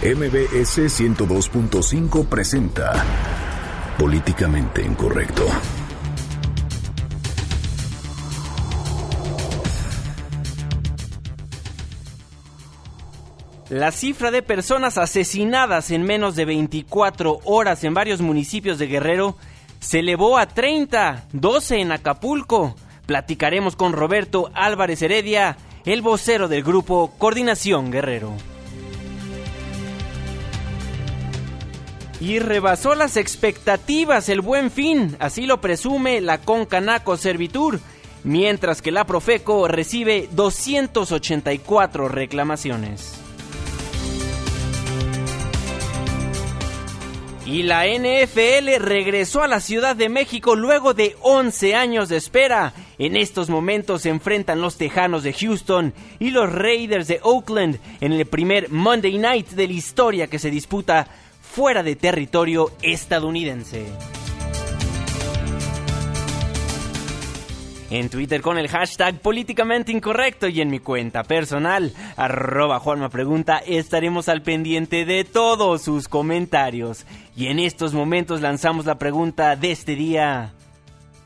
MBS 102.5 presenta Políticamente Incorrecto. La cifra de personas asesinadas en menos de 24 horas en varios municipios de Guerrero se elevó a 30, 12 en Acapulco. Platicaremos con Roberto Álvarez Heredia, el vocero del grupo Coordinación Guerrero. Y rebasó las expectativas el buen fin, así lo presume la Concanaco Servitur, mientras que la Profeco recibe 284 reclamaciones. Y la NFL regresó a la Ciudad de México luego de 11 años de espera. En estos momentos se enfrentan los Tejanos de Houston y los Raiders de Oakland en el primer Monday Night de la historia que se disputa fuera de territorio estadounidense. En Twitter con el hashtag políticamente incorrecto y en mi cuenta personal, arroba Juanma Pregunta, estaremos al pendiente de todos sus comentarios. Y en estos momentos lanzamos la pregunta de este día.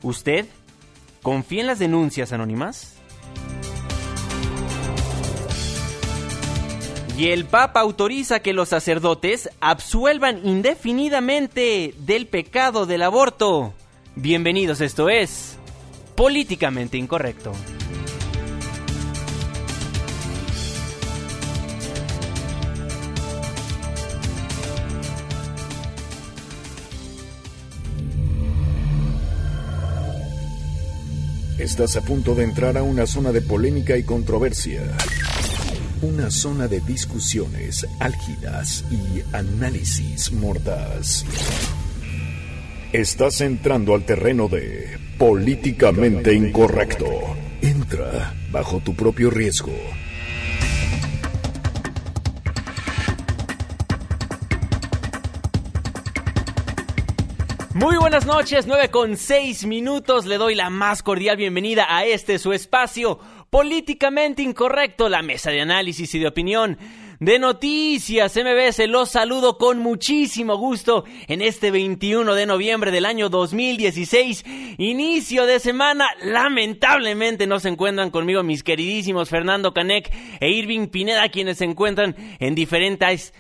¿Usted confía en las denuncias anónimas? Y el Papa autoriza que los sacerdotes absuelvan indefinidamente del pecado del aborto. Bienvenidos, esto es Políticamente Incorrecto. Estás a punto de entrar a una zona de polémica y controversia. Una zona de discusiones álgidas y análisis mordaz. Estás entrando al terreno de políticamente incorrecto. Entra bajo tu propio riesgo. Muy buenas noches, 9 con 6 minutos. Le doy la más cordial bienvenida a este su espacio políticamente incorrecto, la mesa de análisis y de opinión de Noticias MBS. Los saludo con muchísimo gusto en este 21 de noviembre del año 2016, inicio de semana. Lamentablemente no se encuentran conmigo mis queridísimos Fernando Canek e Irving Pineda, quienes se encuentran en diferentes,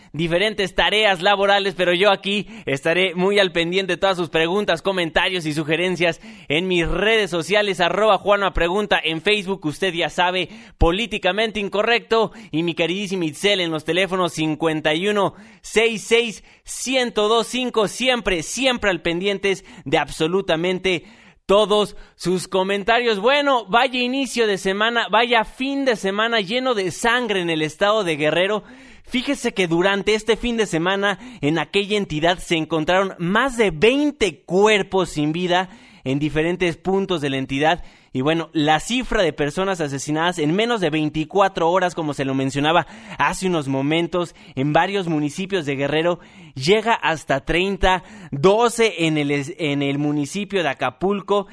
tareas laborales, pero yo aquí estaré muy al pendiente de todas sus preguntas, comentarios y sugerencias en mis redes sociales, arroba Juana Pregunta en Facebook, usted ya sabe, políticamente incorrecto, y mi queridísima Itzel en los teléfonos 51 66 1025 siempre, siempre al pendientes de absolutamente todos sus comentarios. Bueno, vaya inicio de semana, vaya fin de semana lleno de sangre en el estado de Guerrero. Fíjese que durante este fin de semana en aquella entidad se encontraron más de 20 cuerpos sin vida en diferentes puntos de la entidad y bueno, la cifra de personas asesinadas en menos de 24 horas, como se lo mencionaba hace unos momentos, en varios municipios de Guerrero, llega hasta 30, 12 en el, en el municipio de Acapulco.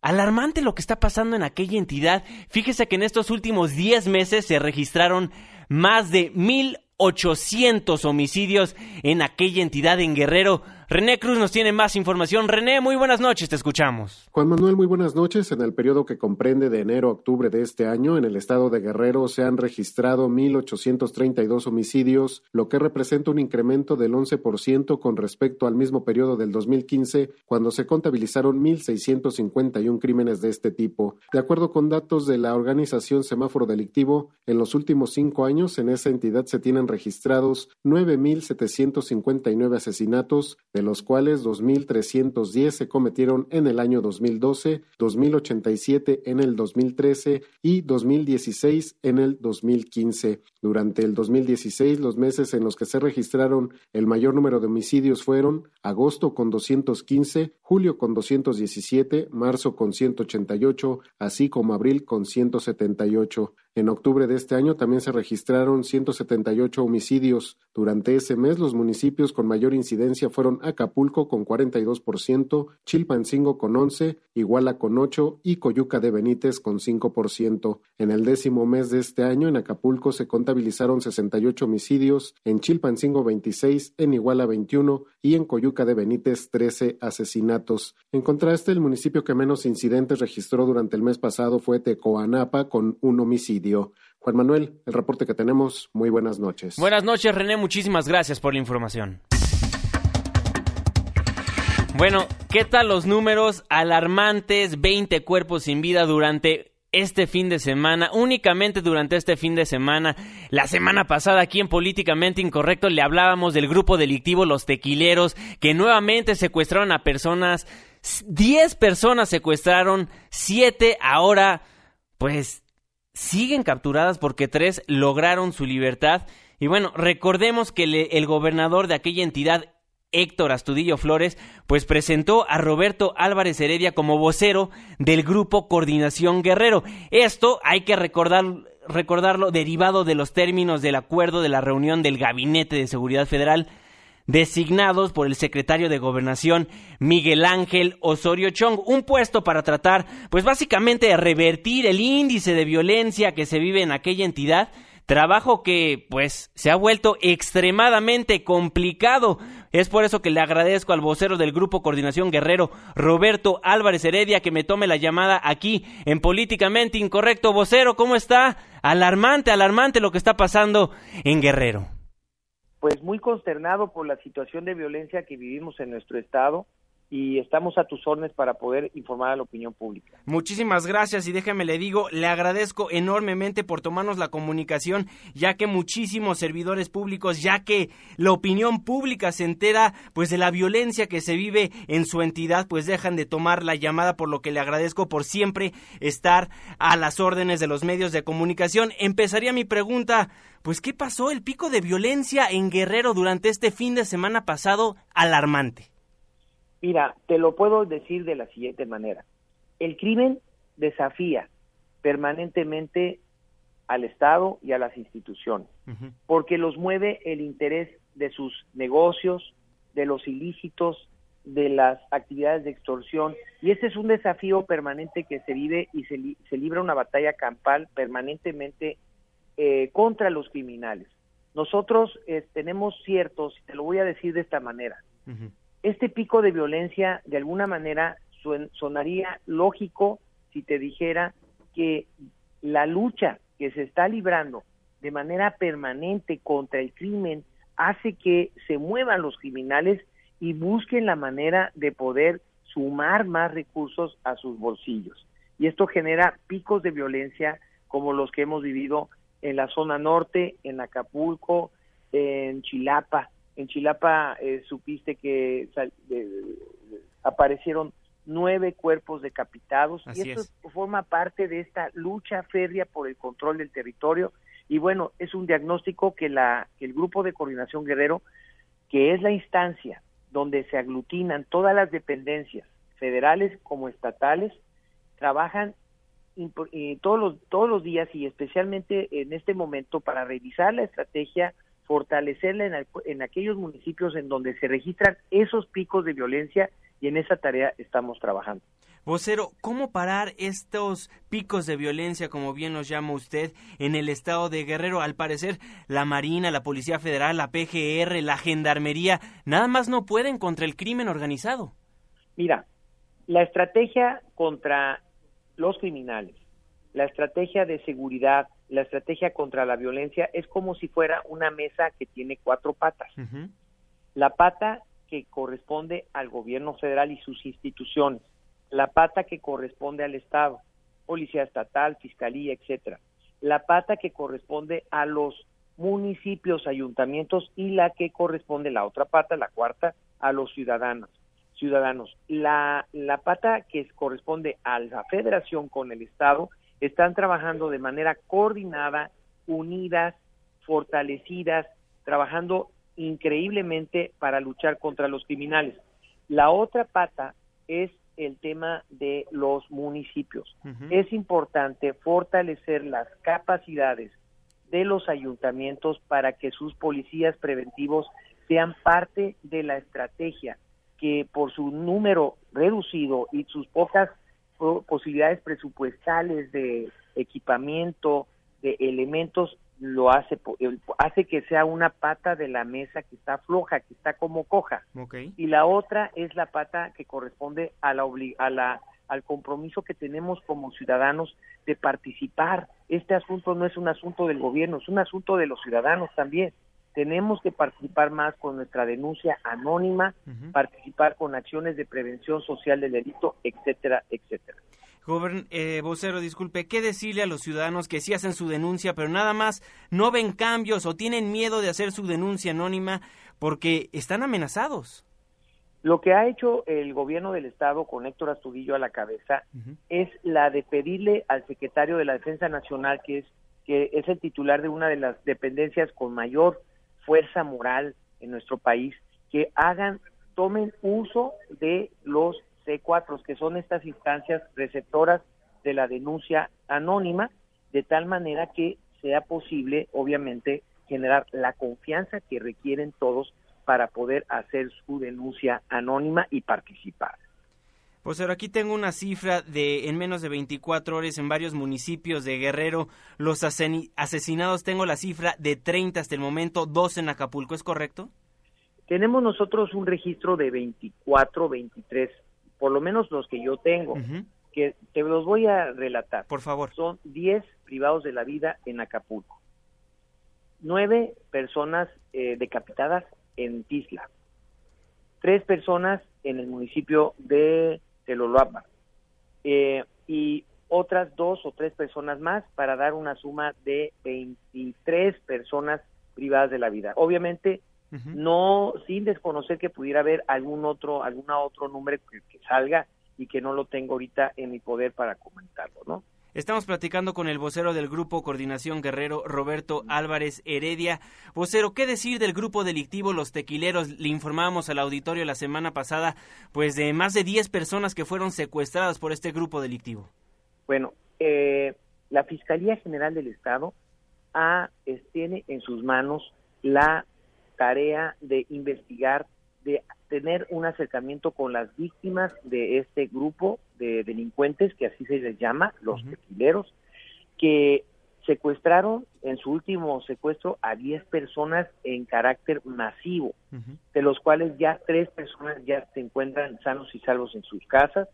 Alarmante lo que está pasando en aquella entidad. Fíjese que en estos últimos 10 meses se registraron más de 1.800 homicidios en aquella entidad en Guerrero. René Cruz nos tiene más información. René, muy buenas noches, te escuchamos. Juan Manuel, muy buenas noches. En el periodo que comprende de enero a octubre de este año, en el estado de Guerrero se han registrado 1.832 homicidios, lo que representa un incremento del 11% con respecto al mismo periodo del 2015, cuando se contabilizaron 1.651 crímenes de este tipo. De acuerdo con datos de la organización Semáforo Delictivo, en los últimos cinco años en esa entidad se tienen registrados 9.759 asesinatos, de los cuales 2.310 se cometieron en el año 2012, 2.087 en el 2013 y 2.016 en el 2015. Durante el 2016, los meses en los que se registraron el mayor número de homicidios fueron agosto con 215, julio con 217, marzo con 188, así como abril con 178. En octubre de este año también se registraron 178 homicidios, Durante ese mes, los municipios con mayor incidencia fueron Acapulco con 42%, Chilpancingo con 11%, Iguala con 8% y Coyuca de Benítez con 5%. En el décimo mes de este año, en Acapulco se contabilizaron 68 homicidios, en Chilpancingo 26, en Iguala 21 y en Coyuca de Benítez 13 asesinatos. En contraste, el municipio que menos incidentes registró durante el mes pasado fue Tecoanapa con un homicidio. Juan Manuel, el reporte que tenemos, muy buenas noches. Buenas noches, René, muchísimas gracias por la información. Bueno, ¿qué tal los números alarmantes? 20 cuerpos sin vida durante este fin de semana, únicamente durante este fin de semana. La semana pasada aquí en Políticamente Incorrecto le hablábamos del grupo delictivo Los Tequileros, que nuevamente secuestraron a personas, 10 personas secuestraron, 7 ahora, pues siguen capturadas porque tres lograron su libertad. Y bueno, recordemos que el gobernador de aquella entidad, Héctor Astudillo Flores, pues presentó a Roberto Álvarez Heredia como vocero del grupo Coordinación Guerrero. Esto hay que recordar, recordarlo derivado de los términos del acuerdo de la reunión del Gabinete de Seguridad Federal designados por el secretario de Gobernación Miguel Ángel Osorio Chong, un puesto para tratar, pues básicamente de revertir el índice de violencia que se vive en aquella entidad, trabajo que pues se ha vuelto extremadamente complicado. Es por eso que le agradezco al vocero del Grupo Coordinación Guerrero, Roberto Álvarez Heredia, que me tome la llamada aquí en Políticamente Incorrecto. Vocero, ¿cómo está? Alarmante, alarmante lo que está pasando en Guerrero pues muy consternado por la situación de violencia que vivimos en nuestro estado y estamos a tus órdenes para poder informar a la opinión pública. Muchísimas gracias y déjame le digo, le agradezco enormemente por tomarnos la comunicación, ya que muchísimos servidores públicos, ya que la opinión pública se entera pues de la violencia que se vive en su entidad, pues dejan de tomar la llamada, por lo que le agradezco por siempre estar a las órdenes de los medios de comunicación. Empezaría mi pregunta, pues ¿qué pasó? El pico de violencia en Guerrero durante este fin de semana pasado alarmante. Mira, te lo puedo decir de la siguiente manera. El crimen desafía permanentemente al Estado y a las instituciones, porque los mueve el interés de sus negocios, de los ilícitos, de las actividades de extorsión, y este es un desafío permanente que se vive y se, libra una batalla campal permanentemente eh, contra los criminales. Nosotros eh, tenemos ciertos, te lo voy a decir de esta manera, este pico de violencia de alguna manera sonaría lógico si te dijera que la lucha que se está librando de manera permanente contra el crimen hace que se muevan los criminales y busquen la manera de poder sumar más recursos a sus bolsillos. Y esto genera picos de violencia como los que hemos vivido en la zona norte, en Acapulco, en Chilapa, en Chilapa eh, supiste que aparecieron nueve cuerpos decapitados y esto forma parte de esta lucha férrea por el control del territorio. Y bueno, es un diagnóstico que, la, que el grupo de coordinación guerrero, que es la instancia donde se aglutinan todas las dependencias federales como estatales, trabajan eh, todos, los, todos los días y especialmente en este momento para revisar la estrategia fortalecerla en, aquellos municipios en donde se registran esos picos de violencia y en esa tarea estamos trabajando. Vocero, ¿cómo parar estos picos de violencia, como bien los llama usted, en el estado de Guerrero? Al parecer, la Marina, la Policía Federal, la PGR, la Gendarmería, nada más no pueden contra el crimen organizado. Mira, la estrategia contra los criminales, la estrategia de seguridad, la estrategia contra la violencia es como si fuera una mesa que tiene cuatro patas. La pata que corresponde al gobierno federal y sus instituciones, la pata que corresponde al Estado, policía estatal, fiscalía, etcétera, la pata que corresponde a los municipios, ayuntamientos y la que corresponde la otra pata, la cuarta, a los ciudadanos. Ciudadanos, la, la pata que corresponde a la federación con el Estado están trabajando de manera coordinada, unidas, fortalecidas, trabajando increíblemente para luchar contra los criminales. La otra pata es el tema de los municipios. Es importante fortalecer las capacidades de los ayuntamientos para que sus policías preventivos sean parte de la estrategia que por su número reducido y sus pocas posibilidades presupuestales de equipamiento, de elementos, lo hace hace que sea una pata de la mesa que está floja, que está como coja. Y la otra es la pata que corresponde a la, a la al compromiso que tenemos como ciudadanos de participar. Este asunto no es un asunto del gobierno, es un asunto de los ciudadanos también. Tenemos que participar más con nuestra denuncia anónima, participar con acciones de prevención social del delito, etcétera, etcétera. Gobern eh, vocero, disculpe, ¿qué decirle a los ciudadanos que sí hacen su denuncia, pero nada más no ven cambios o tienen miedo de hacer su denuncia anónima porque están amenazados? Lo que ha hecho el gobierno del estado con Héctor Astudillo a la cabeza es la de pedirle al secretario de la Defensa Nacional, que es que es el titular de una de las dependencias con mayor fuerza moral en nuestro país, que hagan, tomen uso de los C4, que son estas instancias receptoras de la denuncia anónima, de tal manera que sea posible, obviamente, generar la confianza que requieren todos para poder hacer su denuncia anónima y participar. Pues ahora aquí tengo una cifra de en menos de 24 horas en varios municipios de Guerrero, los asesinados, tengo la cifra de 30 hasta el momento, dos en Acapulco, ¿es correcto? Tenemos nosotros un registro de 24, 23, por lo menos los que yo tengo, que te los voy a relatar. Por favor. Son 10 privados de la vida en Acapulco, nueve personas eh, decapitadas en Tisla, tres personas en el municipio de Teloloapa eh, y otras dos o tres personas más para dar una suma de 23 personas privadas de la vida. Obviamente, no sin desconocer que pudiera haber algún otro, alguna otro número que, que salga y que no lo tengo ahorita en mi poder para comentarlo, ¿no? Estamos platicando con el vocero del Grupo Coordinación Guerrero, Roberto Álvarez Heredia. Vocero, ¿qué decir del grupo delictivo Los Tequileros? Le informamos al auditorio la semana pasada, pues de más de 10 personas que fueron secuestradas por este grupo delictivo. Bueno, eh, la Fiscalía General del Estado ha, tiene en sus manos la tarea de investigar, de tener un acercamiento con las víctimas de este grupo de delincuentes, que así se les llama, los tequileros, que secuestraron en su último secuestro a 10 personas en carácter masivo, de los cuales ya tres personas ya se encuentran sanos y salvos en sus casas,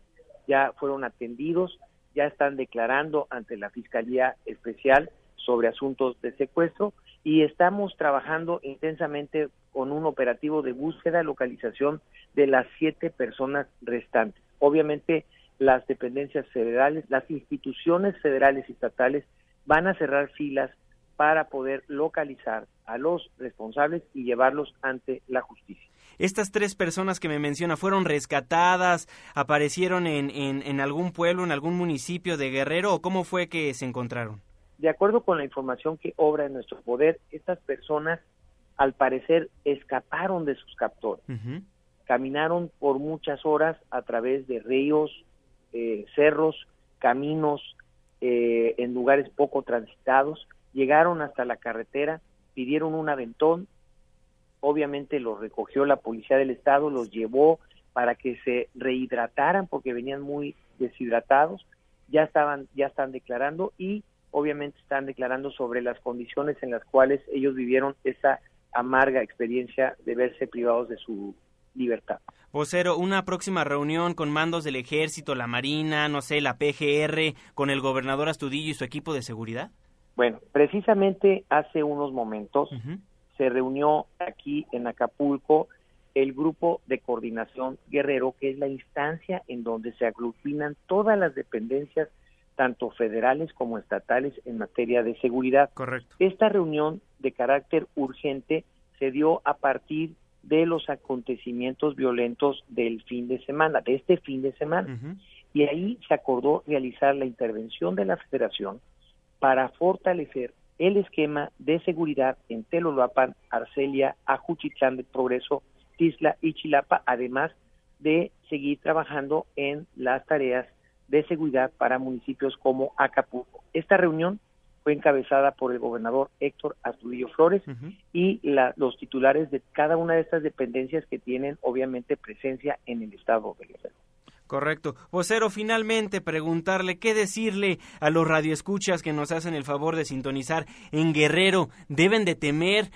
ya fueron atendidos, ya están declarando ante la Fiscalía Especial sobre asuntos de secuestro y estamos trabajando intensamente con un operativo de búsqueda, localización de las siete personas restantes. Obviamente las dependencias federales, las instituciones federales y estatales van a cerrar filas para poder localizar a los responsables y llevarlos ante la justicia. Estas tres personas que me menciona fueron rescatadas, aparecieron en, en algún pueblo, en algún municipio de Guerrero o cómo fue que se encontraron? De acuerdo con la información que obra en nuestro poder, estas personas al parecer escaparon de sus captores. Caminaron por muchas horas a través de ríos, eh, cerros, caminos, eh, en lugares poco transitados, llegaron hasta la carretera, pidieron un aventón, obviamente los recogió la policía del estado, los llevó para que se rehidrataran porque venían muy deshidratados, ya estaban, ya están declarando y obviamente están declarando sobre las condiciones en las cuales ellos vivieron esa amarga experiencia de verse privados de su libertad. Vocero, una próxima reunión con mandos del ejército, la marina, no sé, la PGR, con el gobernador Astudillo y su equipo de seguridad. Bueno, precisamente hace unos momentos se reunió aquí en Acapulco el grupo de coordinación guerrero, que es la instancia en donde se aglutinan todas las dependencias tanto federales como estatales en materia de seguridad. Correcto. Esta reunión de carácter urgente se dio a partir de los acontecimientos violentos del fin de semana, de este fin de semana. Y ahí se acordó realizar la intervención de la federación para fortalecer el esquema de seguridad en Telolapan, Arcelia, Ajuchitlán de Progreso, Tisla y Chilapa, además de seguir trabajando en las tareas de seguridad para municipios como Acapulco. Esta reunión fue encabezada por el gobernador Héctor Astudillo Flores y los titulares de cada una de estas dependencias que tienen obviamente presencia en el estado de Guerrero. Correcto. Vocero, finalmente preguntarle qué decirle a los radioescuchas que nos hacen el favor de sintonizar en Guerrero. ¿Deben de temer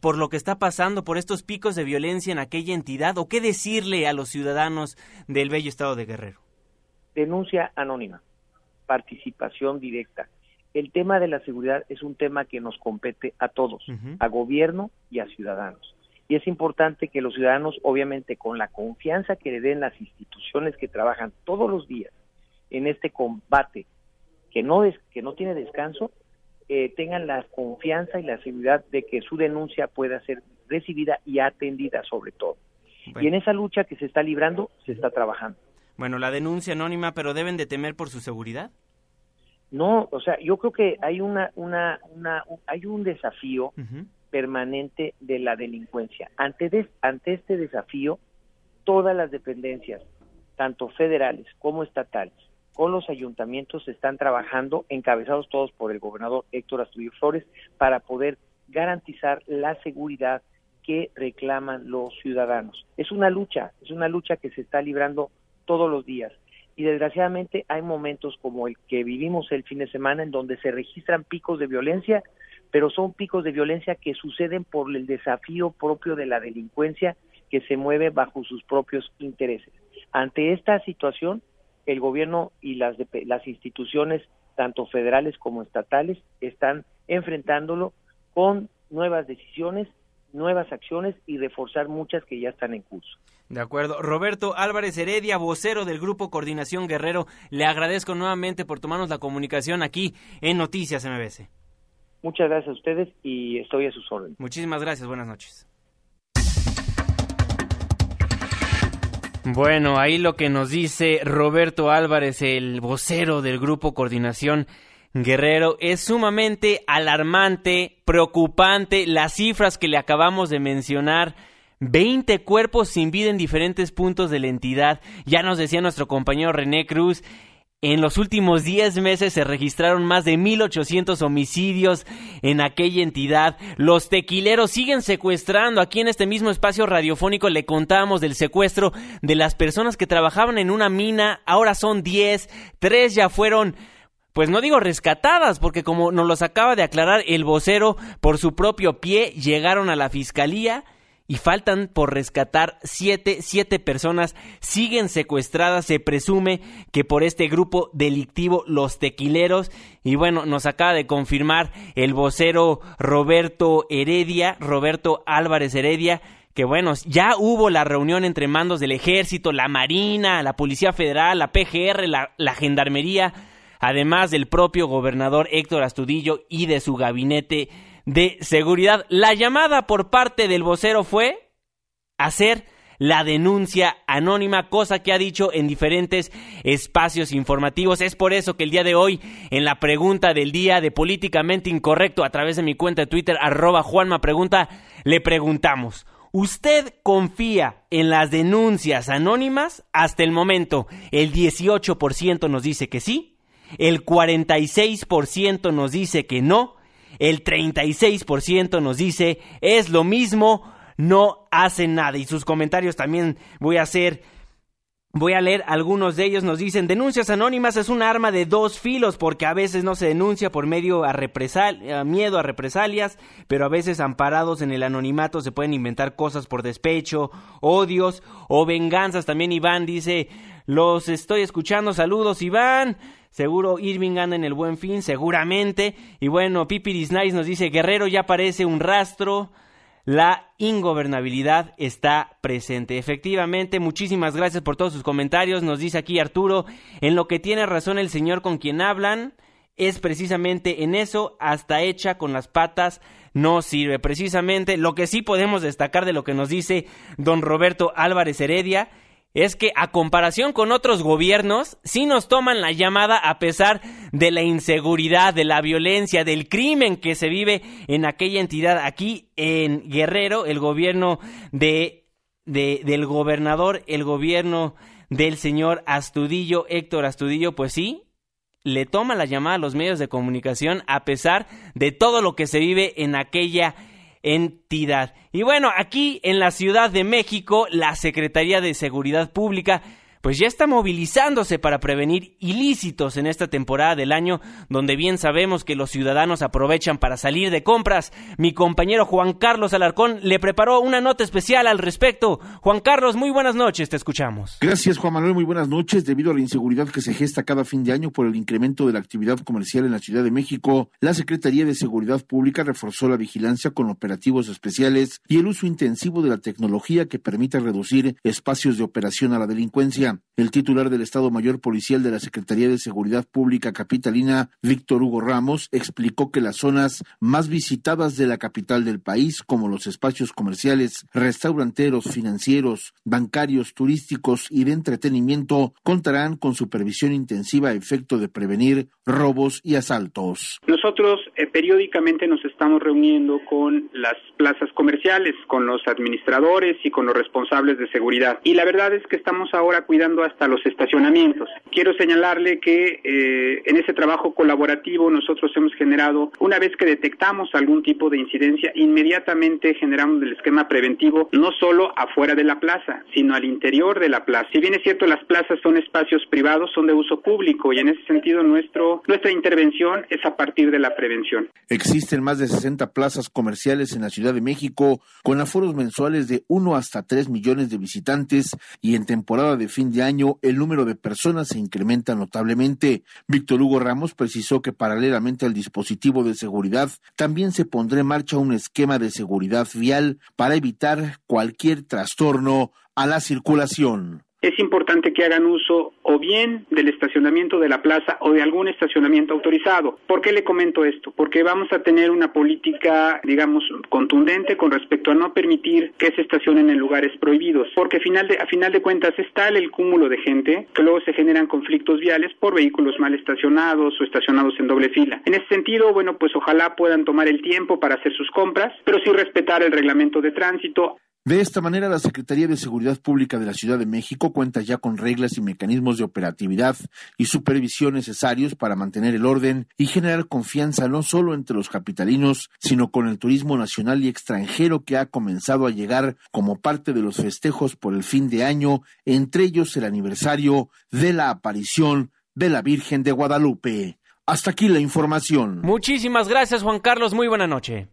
por lo que está pasando, por estos picos de violencia en aquella entidad? ¿O qué decirle a los ciudadanos del bello estado de Guerrero? Denuncia anónima, participación directa. El tema de la seguridad es un tema que nos compete a todos, a gobierno y a ciudadanos. Y es importante que los ciudadanos, obviamente, con la confianza que le den las instituciones que trabajan todos los días en este combate que no, es, que no tiene descanso, eh, tengan la confianza y la seguridad de que su denuncia pueda ser recibida y atendida sobre todo. Y en esa lucha que se está librando, se está trabajando. Bueno, la denuncia anónima, pero deben de temer por su seguridad. No, o sea, yo creo que hay una, una, una hay un desafío permanente de la delincuencia. Ante, ante este desafío, todas las dependencias, tanto federales como estatales, con los ayuntamientos están trabajando, encabezados todos por el gobernador Héctor Astudillo Flores, para poder garantizar la seguridad que reclaman los ciudadanos. Es una lucha, es una lucha que se está librando todos los días. Y desgraciadamente hay momentos como el que vivimos el fin de semana en donde se registran picos de violencia, pero son picos de violencia que suceden por el desafío propio de la delincuencia que se mueve bajo sus propios intereses. Ante esta situación, el gobierno y las, las instituciones, tanto federales como estatales, están enfrentándolo con nuevas decisiones, nuevas acciones y reforzar muchas que ya están en curso. De acuerdo. Roberto Álvarez Heredia, vocero del Grupo Coordinación Guerrero, le agradezco nuevamente por tomarnos la comunicación aquí en Noticias MBC. Muchas gracias a ustedes y estoy a sus órdenes. Muchísimas gracias. Buenas noches. Bueno, ahí lo que nos dice Roberto Álvarez, el vocero del Grupo Coordinación Guerrero, es sumamente alarmante, preocupante las cifras que le acabamos de mencionar. 20 cuerpos sin vida en diferentes puntos de la entidad. Ya nos decía nuestro compañero René Cruz en los últimos 10 meses se registraron más de 1.800 homicidios en aquella entidad. Los tequileros siguen secuestrando. Aquí en este mismo espacio radiofónico le contábamos del secuestro de las personas que trabajaban en una mina. Ahora son 10. Tres ya fueron pues no digo rescatadas, porque como nos los acaba de aclarar el vocero, por su propio pie llegaron a la fiscalía y faltan por rescatar siete, siete personas. Siguen secuestradas, se presume que por este grupo delictivo Los Tequileros. Y bueno, nos acaba de confirmar el vocero Roberto Heredia, Roberto Álvarez Heredia, que bueno, ya hubo la reunión entre mandos del ejército, la Marina, la Policía Federal, la PGR, la, la Gendarmería, además del propio gobernador Héctor Astudillo y de su gabinete de seguridad. La llamada por parte del vocero fue hacer la denuncia anónima, cosa que ha dicho en diferentes espacios informativos. Es por eso que el día de hoy, en la pregunta del día de políticamente incorrecto, a través de mi cuenta de Twitter, arroba Juanma Pregunta, le preguntamos. ¿Usted confía en las denuncias anónimas? Hasta el momento, el 18% nos dice que sí, el 46% nos dice que no, el 36% nos dice es lo mismo, no hacen nada. Y sus comentarios también voy a hacer. Voy a leer algunos de ellos. Nos dicen, denuncias anónimas es un arma de dos filos porque a veces no se denuncia por medio a, a miedo a represalias, pero a veces amparados en el anonimato se pueden inventar cosas por despecho, odios o venganzas. También Iván dice, los estoy escuchando. Saludos Iván. Seguro Irving anda en el buen fin, seguramente. Y bueno, Pipiris Nice nos dice, Guerrero ya parece un rastro. La ingobernabilidad está presente. Efectivamente, muchísimas gracias por todos sus comentarios. Nos dice aquí Arturo, en lo que tiene razón el señor con quien hablan, es precisamente en eso, hasta hecha con las patas no sirve. Precisamente lo que sí podemos destacar de lo que nos dice don Roberto Álvarez Heredia es que a comparación con otros gobiernos, sí nos toman la llamada a pesar de la inseguridad, de la violencia, del crimen que se vive en aquella entidad. Aquí en Guerrero, el gobierno de, de del gobernador, el gobierno del señor Astudillo, Héctor Astudillo, pues sí, le toma la llamada a los medios de comunicación a pesar de todo lo que se vive en aquella entidad. Y bueno, aquí en la Ciudad de México, la Secretaría de Seguridad Pública pues ya está movilizándose para prevenir ilícitos en esta temporada del año, donde bien sabemos que los ciudadanos aprovechan para salir de compras. Mi compañero Juan Carlos Alarcón le preparó una nota especial al respecto. Juan Carlos, muy buenas noches, te escuchamos. Gracias, Juan Manuel, muy buenas noches. Debido a la inseguridad que se gesta cada fin de año por el incremento de la actividad comercial en la Ciudad de México, la Secretaría de Seguridad Pública reforzó la vigilancia con operativos especiales y el uso intensivo de la tecnología que permite reducir espacios de operación a la delincuencia. El titular del Estado Mayor Policial de la Secretaría de Seguridad Pública Capitalina, Víctor Hugo Ramos, explicó que las zonas más visitadas de la capital del país, como los espacios comerciales, restauranteros, financieros, bancarios, turísticos y de entretenimiento, contarán con supervisión intensiva a efecto de prevenir robos y asaltos. Nosotros eh, periódicamente nos estamos reuniendo con las plazas comerciales, con los administradores y con los responsables de seguridad. Y la verdad es que estamos ahora cuidando hasta los estacionamientos. Quiero señalarle que eh, en ese trabajo colaborativo nosotros hemos generado, una vez que detectamos algún tipo de incidencia, inmediatamente generamos el esquema preventivo no solo afuera de la plaza, sino al interior de la plaza. Si bien es cierto las plazas son espacios privados, son de uso público y en ese sentido nuestro, nuestra intervención es a partir de la prevención. Existen más de 60 plazas comerciales en la Ciudad de México con aforos mensuales de 1 hasta 3 millones de visitantes y en temporada de de año el número de personas se incrementa notablemente. Víctor Hugo Ramos precisó que paralelamente al dispositivo de seguridad, también se pondrá en marcha un esquema de seguridad vial para evitar cualquier trastorno a la circulación es importante que hagan uso o bien del estacionamiento de la plaza o de algún estacionamiento autorizado. ¿Por qué le comento esto? Porque vamos a tener una política, digamos, contundente con respecto a no permitir que se estacionen en lugares prohibidos, porque final de, a final de cuentas es tal el cúmulo de gente que luego se generan conflictos viales por vehículos mal estacionados o estacionados en doble fila. En ese sentido, bueno, pues ojalá puedan tomar el tiempo para hacer sus compras, pero sí respetar el reglamento de tránsito. De esta manera, la Secretaría de Seguridad Pública de la Ciudad de México cuenta ya con reglas y mecanismos de operatividad y supervisión necesarios para mantener el orden y generar confianza no solo entre los capitalinos, sino con el turismo nacional y extranjero que ha comenzado a llegar como parte de los festejos por el fin de año, entre ellos el aniversario de la aparición de la Virgen de Guadalupe. Hasta aquí la información. Muchísimas gracias, Juan Carlos. Muy buena noche.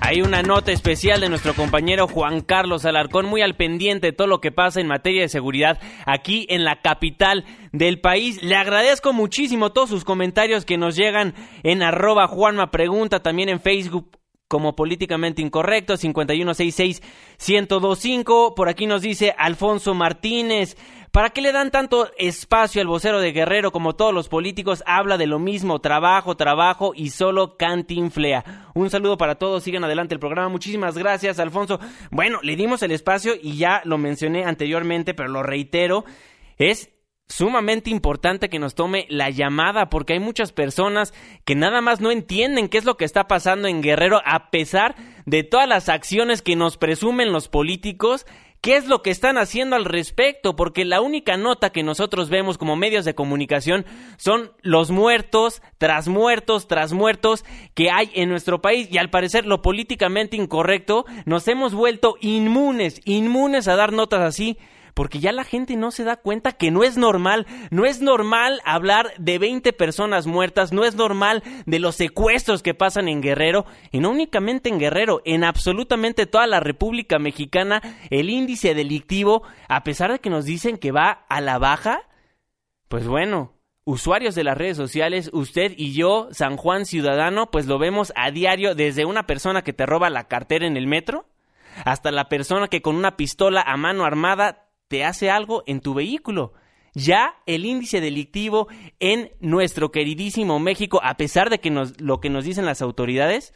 Hay una nota especial de nuestro compañero Juan Carlos Alarcón, muy al pendiente de todo lo que pasa en materia de seguridad aquí en la capital del país. Le agradezco muchísimo todos sus comentarios que nos llegan en arroba Juanma Pregunta, también en Facebook como políticamente incorrecto, 5166-1025. Por aquí nos dice Alfonso Martínez. ¿Para qué le dan tanto espacio al vocero de Guerrero como todos los políticos? Habla de lo mismo, trabajo, trabajo y solo cantinflea. Un saludo para todos, sigan adelante el programa. Muchísimas gracias, Alfonso. Bueno, le dimos el espacio y ya lo mencioné anteriormente, pero lo reitero. Es sumamente importante que nos tome la llamada porque hay muchas personas que nada más no entienden qué es lo que está pasando en Guerrero a pesar de todas las acciones que nos presumen los políticos ¿Qué es lo que están haciendo al respecto? Porque la única nota que nosotros vemos como medios de comunicación son los muertos, tras muertos, tras muertos que hay en nuestro país. Y al parecer lo políticamente incorrecto nos hemos vuelto inmunes, inmunes a dar notas así porque ya la gente no se da cuenta que no es normal, no es normal hablar de 20 personas muertas, no es normal de los secuestros que pasan en Guerrero, y no únicamente en Guerrero, en absolutamente toda la República Mexicana, el índice delictivo, a pesar de que nos dicen que va a la baja, pues bueno, usuarios de las redes sociales, usted y yo, San Juan Ciudadano, pues lo vemos a diario desde una persona que te roba la cartera en el metro hasta la persona que con una pistola a mano armada te hace algo en tu vehículo. Ya el índice delictivo en nuestro queridísimo México, a pesar de que nos, lo que nos dicen las autoridades,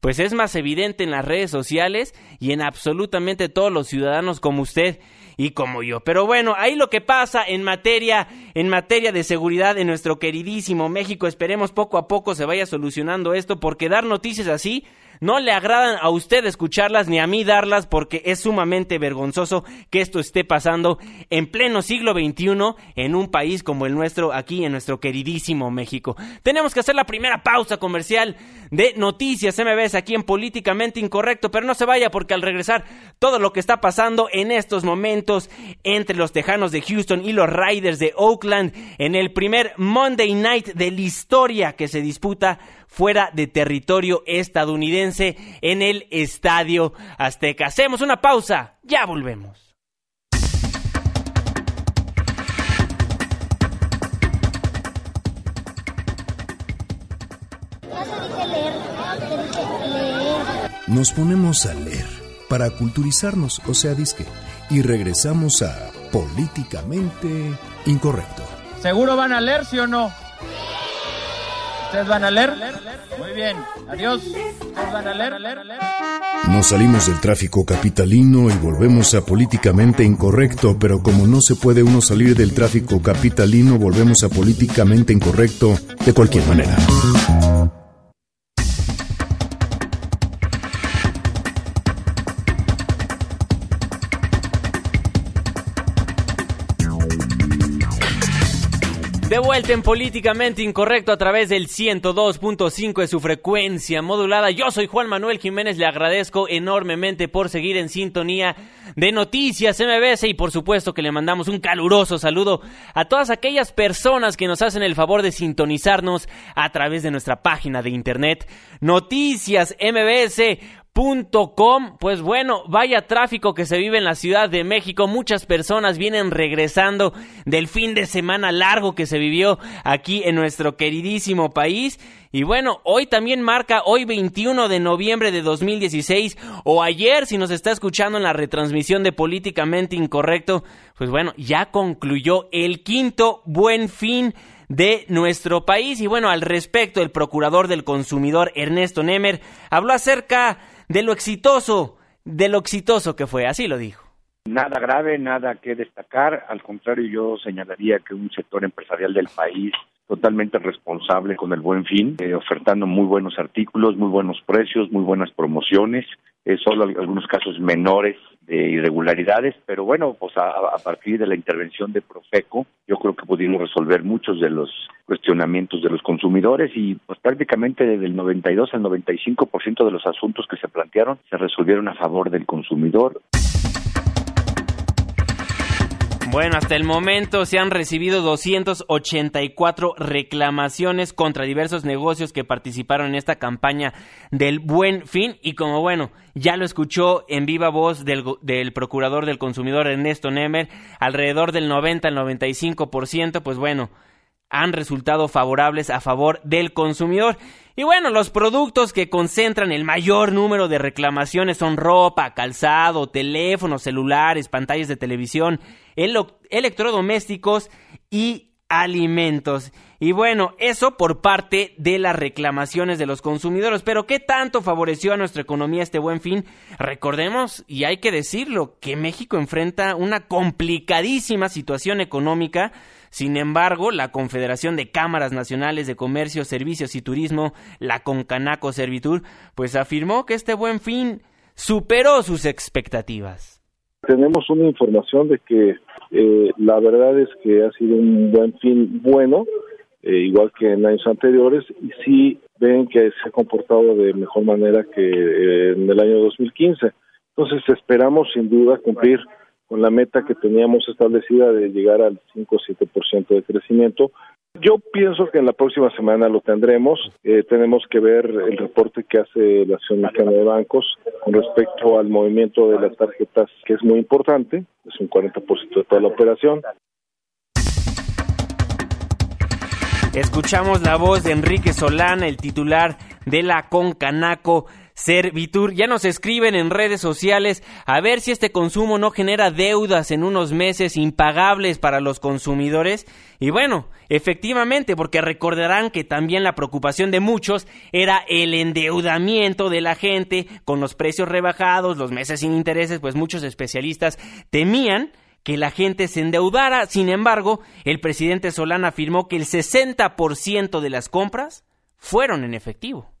pues es más evidente en las redes sociales y en absolutamente todos los ciudadanos como usted y como yo. Pero bueno, ahí lo que pasa en materia en materia de seguridad en nuestro queridísimo México, esperemos poco a poco se vaya solucionando esto porque dar noticias así no le agradan a usted escucharlas ni a mí darlas porque es sumamente vergonzoso que esto esté pasando en pleno siglo XXI en un país como el nuestro, aquí en nuestro queridísimo México. Tenemos que hacer la primera pausa comercial de Noticias MBS aquí en Políticamente Incorrecto, pero no se vaya porque al regresar todo lo que está pasando en estos momentos entre los Tejanos de Houston y los Riders de Oakland en el primer Monday Night de la historia que se disputa fuera de territorio estadounidense en el Estadio Azteca. Hacemos una pausa, ya volvemos. Nos ponemos a leer para culturizarnos, o sea, disque, y regresamos a Políticamente Incorrecto. ¿Seguro van a leer, sí o no? ¿Ustedes van a leer? Muy bien, adiós. ¿Ustedes van a leer? Nos salimos del tráfico capitalino y volvemos a políticamente incorrecto, pero como no se puede uno salir del tráfico capitalino, volvemos a políticamente incorrecto de cualquier manera. De vuelta en Políticamente Incorrecto a través del 102.5 de su frecuencia modulada. Yo soy Juan Manuel Jiménez, le agradezco enormemente por seguir en sintonía de Noticias MBS y por supuesto que le mandamos un caluroso saludo a todas aquellas personas que nos hacen el favor de sintonizarnos a través de nuestra página de internet Noticias MBS Com, pues bueno, vaya tráfico que se vive en la Ciudad de México. Muchas personas vienen regresando del fin de semana largo que se vivió aquí en nuestro queridísimo país. Y bueno, hoy también marca, hoy 21 de noviembre de 2016, o ayer si nos está escuchando en la retransmisión de Políticamente Incorrecto, pues bueno, ya concluyó el quinto buen fin de nuestro país. Y bueno, al respecto, el procurador del consumidor, Ernesto Nemer, habló acerca de lo exitoso, de lo exitoso que fue, así lo dijo. Nada grave, nada que destacar, al contrario yo señalaría que un sector empresarial del país totalmente responsable con el buen fin, eh, ofertando muy buenos artículos, muy buenos precios, muy buenas promociones, eh, solo algunos casos menores de irregularidades, pero bueno, pues a, partir de la intervención de Profeco, yo creo que pudimos resolver muchos de los cuestionamientos de los consumidores y pues prácticamente desde el 92 al 95% de los asuntos que se plantearon se resolvieron a favor del consumidor. Bueno, hasta el momento se han recibido 284 reclamaciones contra diversos negocios que participaron en esta campaña del Buen Fin y como bueno, ya lo escuchó en viva voz del, del procurador del consumidor Ernesto Nemer, alrededor del 90 al 95%, pues bueno, han resultado favorables a favor del consumidor. Y bueno, los productos que concentran el mayor número de reclamaciones son ropa, calzado, teléfonos, celulares, pantallas de televisión, electrodomésticos y alimentos. Y bueno, eso por parte de las reclamaciones de los consumidores. Pero ¿qué tanto favoreció a nuestra economía este buen fin? Recordemos, y hay que decirlo, que México enfrenta una complicadísima situación económica sin embargo, la Confederación de Cámaras Nacionales de Comercio, Servicios y Turismo, la Concanaco Servitur, pues afirmó que este buen fin superó sus expectativas. Tenemos una información de que eh, la verdad es que ha sido un buen fin bueno, eh, igual que en años anteriores, y sí ven que se ha comportado de mejor manera que eh, en el año 2015. Entonces esperamos sin duda cumplir con la meta que teníamos establecida de llegar al 5 o 7% de crecimiento. Yo pienso que en la próxima semana lo tendremos. Eh, tenemos que ver el reporte que hace la Asociación Mexicana de Bancos con respecto al movimiento de las tarjetas, que es muy importante, es un 40% de toda la operación. Escuchamos la voz de Enrique Solana, el titular de la Concanaco Servitur. Ya nos escriben en redes sociales a ver si este consumo no genera deudas en unos meses impagables para los consumidores. Y bueno, efectivamente, porque recordarán que también la preocupación de muchos era el endeudamiento de la gente con los precios rebajados, los meses sin intereses, pues muchos especialistas temían que la gente se endeudara. Sin embargo, el presidente Solana afirmó que el 60% de las compras fueron en efectivo.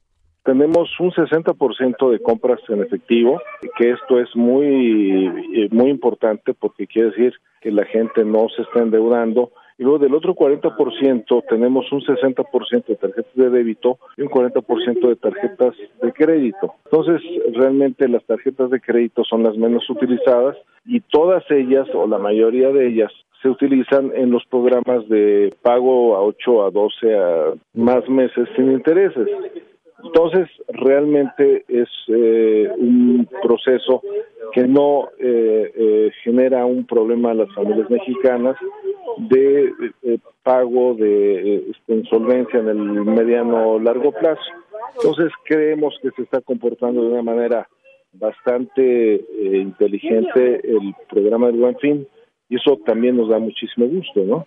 Tenemos un 60% de compras en efectivo, que esto es muy, eh, muy importante porque quiere decir que la gente no se está endeudando. Y luego del otro 40% tenemos un 60% de tarjetas de débito y un 40% de tarjetas de crédito. Entonces, realmente las tarjetas de crédito son las menos utilizadas y todas ellas o la mayoría de ellas se utilizan en los programas de pago a 8 a 12 a más meses sin intereses. Entonces, realmente es eh, un proceso que no eh, eh, genera un problema a las familias mexicanas de pago de este, insolvencia en el mediano o largo plazo. Entonces, creemos que se está comportando de una manera bastante inteligente el programa del Buen Fin y eso también nos da muchísimo gusto, ¿no?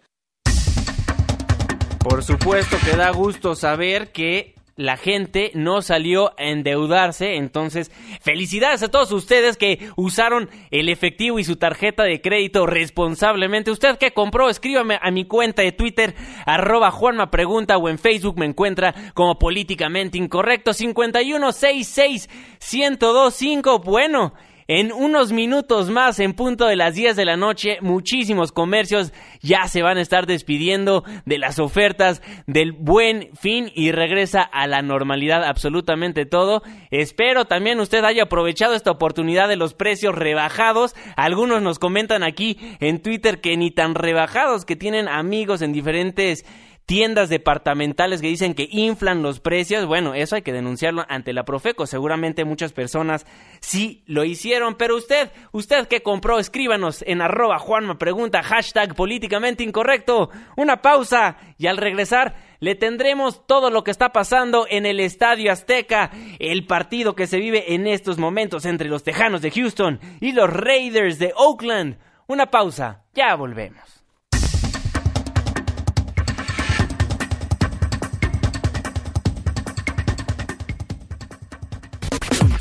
Por supuesto que da gusto saber que la gente no salió a endeudarse. Entonces, felicidades a todos ustedes que usaron el efectivo y su tarjeta de crédito responsablemente. Usted que compró, escríbame a mi cuenta de Twitter, arroba Juanma Pregunta o en Facebook me encuentra como políticamente incorrecto 5166 1025. Bueno. En unos minutos más, en punto de las 10 de la noche, muchísimos comercios ya se van a estar despidiendo de las ofertas del buen fin y regresa a la normalidad absolutamente todo. Espero también usted haya aprovechado esta oportunidad de los precios rebajados. Algunos nos comentan aquí en Twitter que ni tan rebajados, que tienen amigos en diferentes tiendas departamentales que dicen que inflan los precios. Bueno, eso hay que denunciarlo ante la Profeco. Seguramente muchas personas sí lo hicieron. Pero usted, usted que compró, escríbanos en arroba Juanma Pregunta, hashtag políticamente incorrecto. Una pausa y al regresar le tendremos todo lo que está pasando en el Estadio Azteca, el partido que se vive en estos momentos entre los Tejanos de Houston y los Raiders de Oakland. Una pausa, ya volvemos.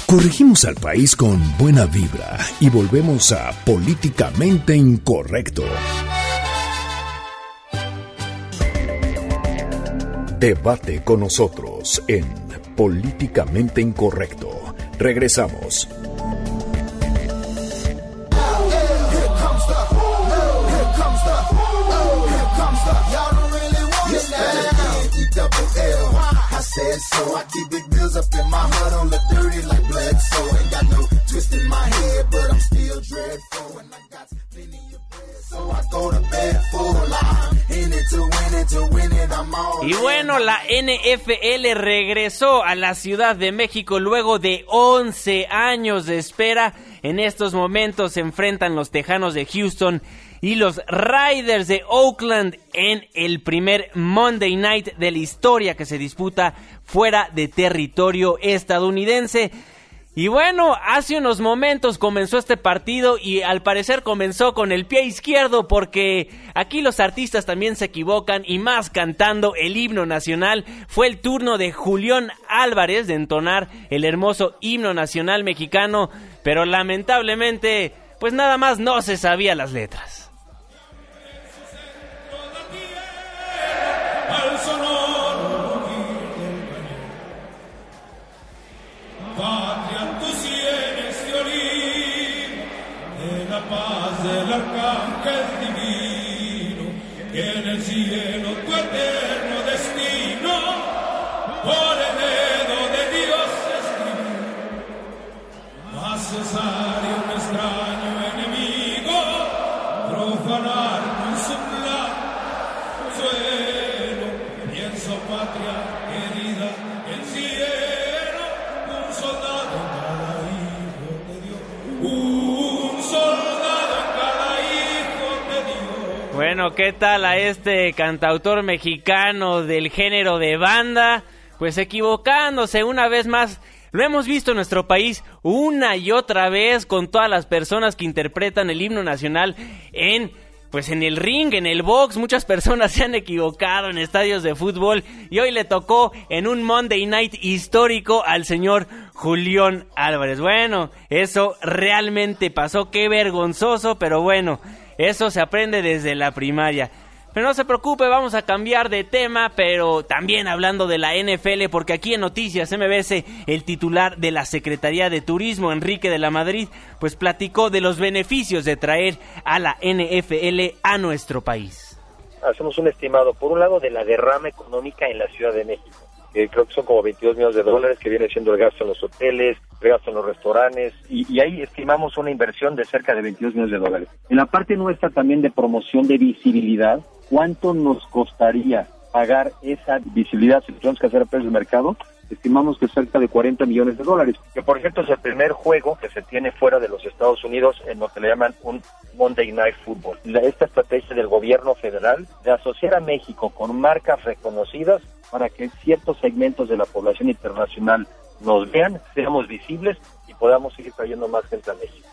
Corregimos al país con buena vibra y volvemos a Políticamente Incorrecto. Debate con nosotros en Políticamente Incorrecto. Regresamos. said so. I keep big bills up in my heart on the dirty like blood. So ain't got no twist in my head, but I'm still dreadful. And I got plenty of Y bueno, la NFL regresó a la Ciudad de México luego de 11 años de espera. En estos momentos se enfrentan los Tejanos de Houston y los Riders de Oakland en el primer Monday Night de la historia que se disputa fuera de territorio estadounidense. Y bueno, hace unos momentos comenzó este partido y al parecer comenzó con el pie izquierdo porque aquí los artistas también se equivocan y más cantando el himno nacional. Fue el turno de Julián Álvarez de entonar el hermoso himno nacional mexicano, pero lamentablemente pues nada más no se sabía las letras. que en el cielo Bueno, ¿qué tal a este cantautor mexicano del género de banda? Pues equivocándose una vez más. Lo hemos visto en nuestro país una y otra vez con todas las personas que interpretan el himno nacional en pues en el ring, en el box, muchas personas se han equivocado en estadios de fútbol y hoy le tocó en un Monday Night histórico al señor Julián Álvarez. Bueno, eso realmente pasó, qué vergonzoso, pero bueno, eso se aprende desde la primaria. Pero no se preocupe, vamos a cambiar de tema, pero también hablando de la NFL, porque aquí en Noticias MBS, el titular de la Secretaría de Turismo, Enrique de la Madrid, pues platicó de los beneficios de traer a la NFL a nuestro país. Hacemos un estimado, por un lado, de la derrama económica en la Ciudad de México creo que son como 22 millones de dólares, que viene siendo el gasto en los hoteles, el gasto en los restaurantes, y, ahí estimamos una inversión de cerca de 22 millones de dólares. En la parte nuestra también de promoción de visibilidad, ¿cuánto nos costaría pagar esa visibilidad si tenemos que hacer a precio de mercado? Estimamos que cerca de 40 millones de dólares. Que por cierto es el primer juego que se tiene fuera de los Estados Unidos en lo que le llaman un Monday Night Football. esta estrategia del gobierno federal de asociar a México con marcas reconocidas para que ciertos segmentos de la población internacional nos vean, seamos visibles y podamos seguir trayendo más gente a México.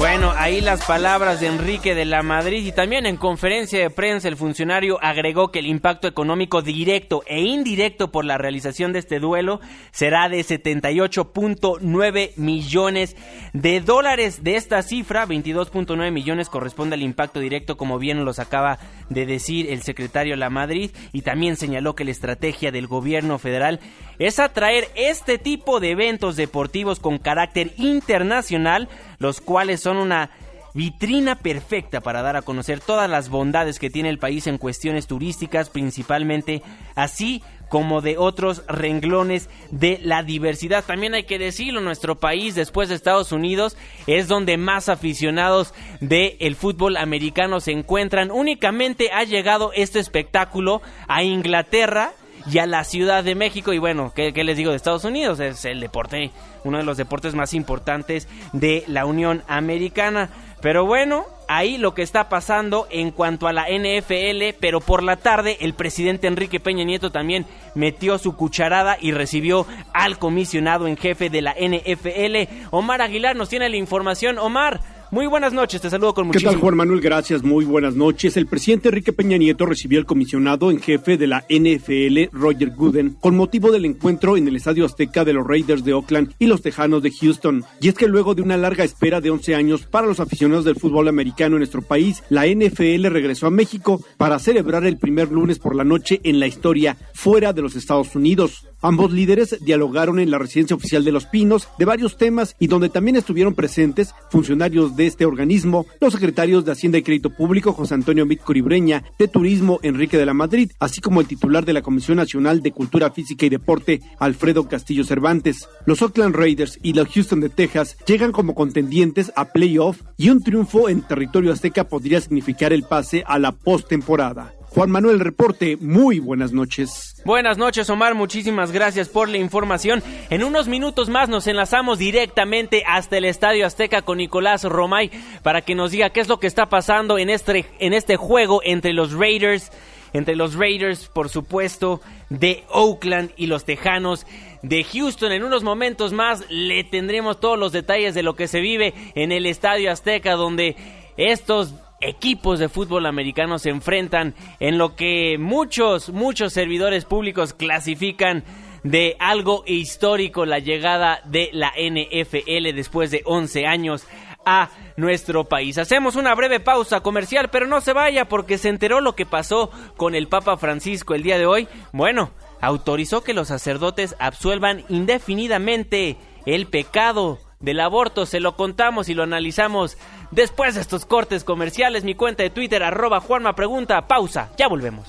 Bueno, ahí las palabras de Enrique de la Madrid y también en conferencia de prensa el funcionario agregó que el impacto económico directo e indirecto por la realización de este duelo será de 78.9 millones de dólares. De esta cifra, 22.9 millones corresponde al impacto directo, como bien los acaba de decir el secretario de la Madrid, y también señaló que la estrategia del gobierno federal es atraer este tipo de eventos deportivos con carácter internacional los cuales son una vitrina perfecta para dar a conocer todas las bondades que tiene el país en cuestiones turísticas principalmente, así como de otros renglones de la diversidad. También hay que decirlo, nuestro país, después de Estados Unidos, es donde más aficionados del fútbol americano se encuentran. Únicamente ha llegado este espectáculo a Inglaterra y a la Ciudad de México. Y bueno, ¿qué, les digo de Estados Unidos? Es el deporte, uno de los deportes más importantes de la Unión Americana. Pero bueno, ahí lo que está pasando en cuanto a la NFL, pero por la tarde el presidente Enrique Peña Nieto también metió su cucharada y recibió al comisionado en jefe de la NFL. Omar Aguilar nos tiene la información. Omar, muy buenas noches, te saludo con muchísimo. ¿Qué tal, Juan Manuel? Gracias, muy buenas noches. El presidente Enrique Peña Nieto recibió al comisionado en jefe de la NFL, Roger Gooden, con motivo del encuentro en el Estadio Azteca de los Raiders de Oakland y los Tejanos de Houston. Y es que luego de una larga espera de 11 años para los aficionados del fútbol americano en nuestro país, la NFL regresó a México para celebrar el primer lunes por la noche en la historia fuera de los Estados Unidos. Ambos líderes dialogaron en la residencia oficial de Los Pinos de varios temas y donde también estuvieron presentes funcionarios de este organismo, los secretarios de Hacienda y Crédito Público José Antonio Mit Coribreña, de Turismo Enrique de la Madrid, así como el titular de la Comisión Nacional de Cultura Física y Deporte Alfredo Castillo Cervantes. Los Oakland Raiders y los Houston de Texas llegan como contendientes a playoff y un triunfo en territorio azteca podría significar el pase a la postemporada. Juan Manuel Reporte, muy buenas noches. Buenas noches Omar, muchísimas gracias por la información. En unos minutos más nos enlazamos directamente hasta el Estadio Azteca con Nicolás Romay para que nos diga qué es lo que está pasando en este, en este juego entre los Raiders, entre los Raiders por supuesto de Oakland y los Tejanos de Houston. En unos momentos más le tendremos todos los detalles de lo que se vive en el Estadio Azteca donde estos equipos de fútbol americano se enfrentan en lo que muchos, muchos servidores públicos clasifican de algo histórico, la llegada de la NFL después de 11 años a nuestro país. Hacemos una breve pausa comercial, pero no se vaya porque se enteró lo que pasó con el Papa Francisco el día de hoy. Bueno, autorizó que los sacerdotes absuelvan indefinidamente el pecado del aborto. Se lo contamos y lo analizamos Después de estos cortes comerciales, mi cuenta de Twitter, arroba Juanma Pregunta, pausa, ya volvemos.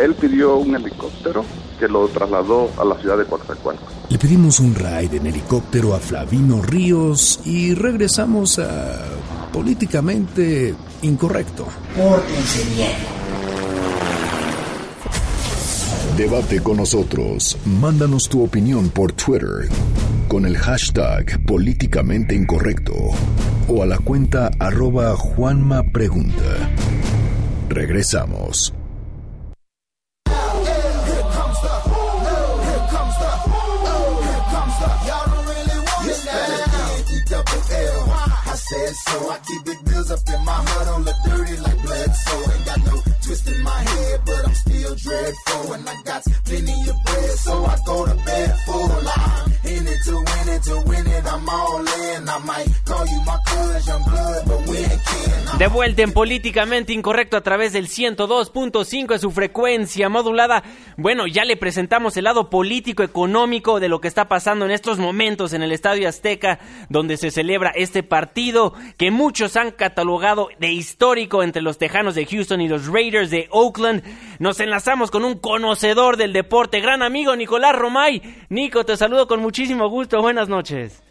Él pidió un helicóptero que lo trasladó a la ciudad de Coatzacoalcos. Le pedimos un ride en helicóptero a Flavino Ríos y regresamos a políticamente incorrecto. Pórtense bien. Debate con nosotros. Mándanos tu opinión por Twitter con el hashtag políticamente incorrecto o a la cuenta arroba Juanma Pregunta. Regresamos. Said. De vuelta en Políticamente Incorrecto a través del 102.5 de su frecuencia modulada. Bueno, ya le presentamos el lado político, económico de lo que está pasando en estos momentos en el Estadio Azteca, donde se celebra este partido que muchos han catalogado de histórico entre los Tejanos de Houston y los Raiders de Oakland. Nos enlazamos con un conocedor del deporte, gran amigo Nicolás Romay. Nico, te saludo con muchísimo gusto. Buenas noches.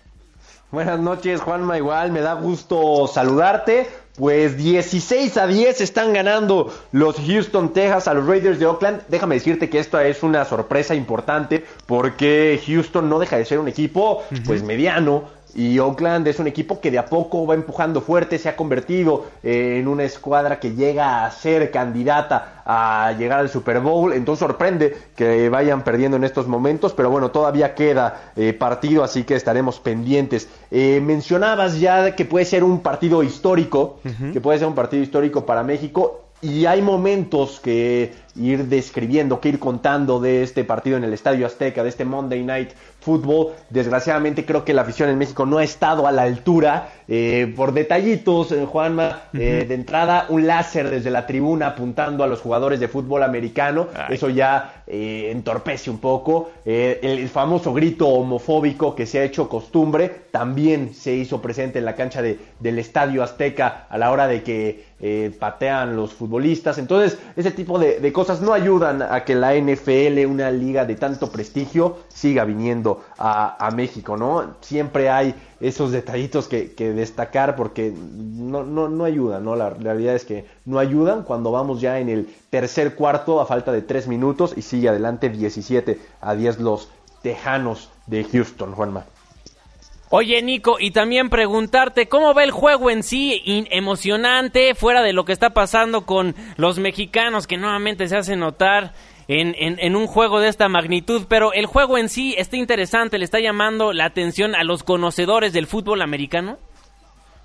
Buenas noches, Juanma. Igual me da gusto saludarte. Pues 16 a 10 están ganando los Houston Texas a los Raiders de Oakland. Déjame decirte que esta es una sorpresa importante porque Houston no deja de ser un equipo pues mediano, y Oakland es un equipo que de a poco va empujando fuerte, se ha convertido en una escuadra que llega a ser candidata a llegar al Super Bowl. Entonces sorprende que vayan perdiendo en estos momentos, pero bueno, todavía queda eh, partido, así que estaremos pendientes. Eh, mencionabas ya que puede ser un partido histórico, que puede ser un partido histórico para México. Y hay momentos que ir describiendo, que ir contando de este partido en el Estadio Azteca, de este Monday Night Football. Desgraciadamente creo que la afición en México no ha estado a la altura. Eh, por detallitos, eh, Juanma, eh, de entrada un láser desde la tribuna apuntando a los jugadores de fútbol americano. Eso ya entorpece un poco. el famoso grito homofóbico que se ha hecho costumbre también se hizo presente en la cancha de, del Estadio Azteca a la hora de que patean los futbolistas. Entonces, ese tipo de, de cosas no ayudan a que la NFL, una liga de tanto prestigio, siga viniendo a, México, ¿no? Siempre hay esos detallitos que, destacar porque no, no, no ayudan, ¿no? La, realidad es que no ayudan cuando vamos ya en el tercer cuarto a falta de tres minutos y sigue adelante 17 a 10 los Tejanos de Houston, Juanma. Oye, Nico, y también preguntarte cómo va el juego en sí, emocionante, fuera de lo que está pasando con los mexicanos que nuevamente se hacen notar en, en, un juego de esta magnitud, pero el juego en sí está interesante, le está llamando la atención a los conocedores del fútbol americano.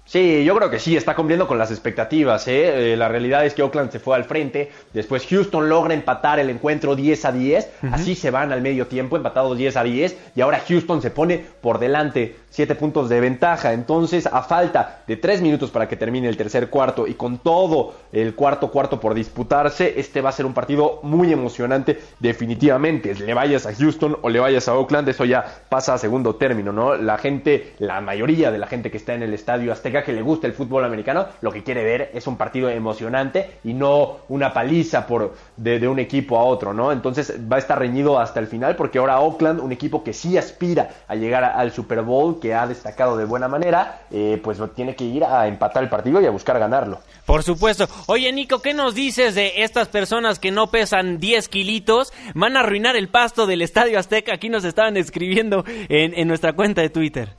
Sí, yo creo que sí, está cumpliendo con las expectativas. ¿eh? Eh, la realidad es que Oakland se fue al frente, después Houston logra empatar el encuentro 10 a 10, así se van al medio tiempo, empatados 10 a 10, y ahora Houston se pone por delante, 7 puntos de ventaja. Entonces, a falta de 3 minutos para que termine el tercer cuarto y con todo el cuarto cuarto por disputarse, este va a ser un partido muy emocionante, definitivamente. Le vayas a Houston o le vayas a Oakland, eso ya pasa a segundo término, ¿no? La gente, la mayoría de la gente que está en el estadio Azteca, que le guste el fútbol americano, lo que quiere ver es un partido emocionante y no una paliza por, de, un equipo a otro, ¿no? Entonces va a estar reñido hasta el final porque ahora Oakland, un equipo que sí aspira a llegar al Super Bowl, que ha destacado de buena manera, eh, pues tiene que ir a empatar el partido y a buscar ganarlo. Por supuesto. Oye, Nico, ¿qué nos dices de estas personas que no pesan 10 kilitos? Van a arruinar el pasto del Estadio Azteca. Aquí nos estaban escribiendo en, en nuestra cuenta de Twitter.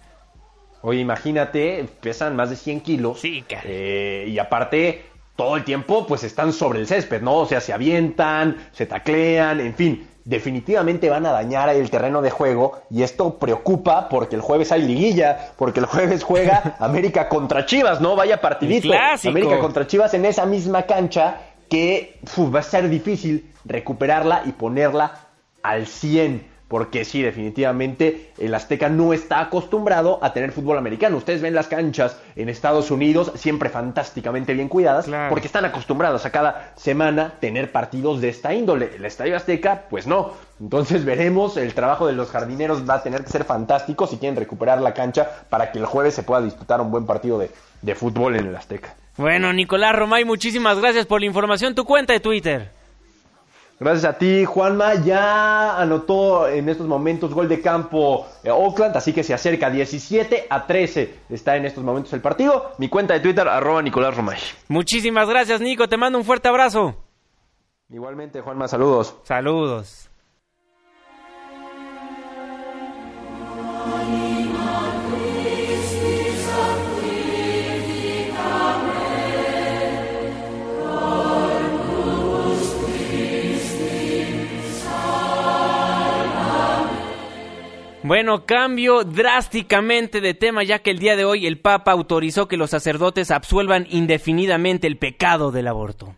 Oye, imagínate, pesan más de 100 kilos. Sí, eh, y aparte, todo el tiempo, pues están sobre el césped, ¿no? O sea, se avientan, se taclean, en fin. Definitivamente van a dañar el terreno de juego y esto preocupa porque el jueves hay liguilla, porque el jueves juega América contra Chivas, ¿no? Vaya partidito. América contra Chivas en esa misma cancha que va a ser difícil recuperarla y ponerla al 100 porque sí, definitivamente el Azteca no está acostumbrado a tener fútbol americano. Ustedes ven las canchas en Estados Unidos siempre fantásticamente bien cuidadas, porque están acostumbrados a cada semana tener partidos de esta índole. El Estadio Azteca, pues no. Entonces veremos, el trabajo de los jardineros va a tener que ser fantástico si quieren recuperar la cancha para que el jueves se pueda disputar un buen partido de, de fútbol en el Azteca. Bueno, Nicolás Romay, muchísimas gracias por la información. Tu cuenta de Twitter. Gracias a ti, Juanma. Ya anotó en estos momentos gol de campo eh, Oakland, así que se acerca 17 a 13. Está en estos momentos el partido. Mi cuenta de Twitter, arroba Nicolás Romay. Muchísimas gracias, Nico. Te mando un fuerte abrazo. Igualmente, Juanma, saludos. Saludos. Bueno, cambio drásticamente de tema ya que el día de hoy el Papa autorizó que los sacerdotes absuelvan indefinidamente el pecado del aborto.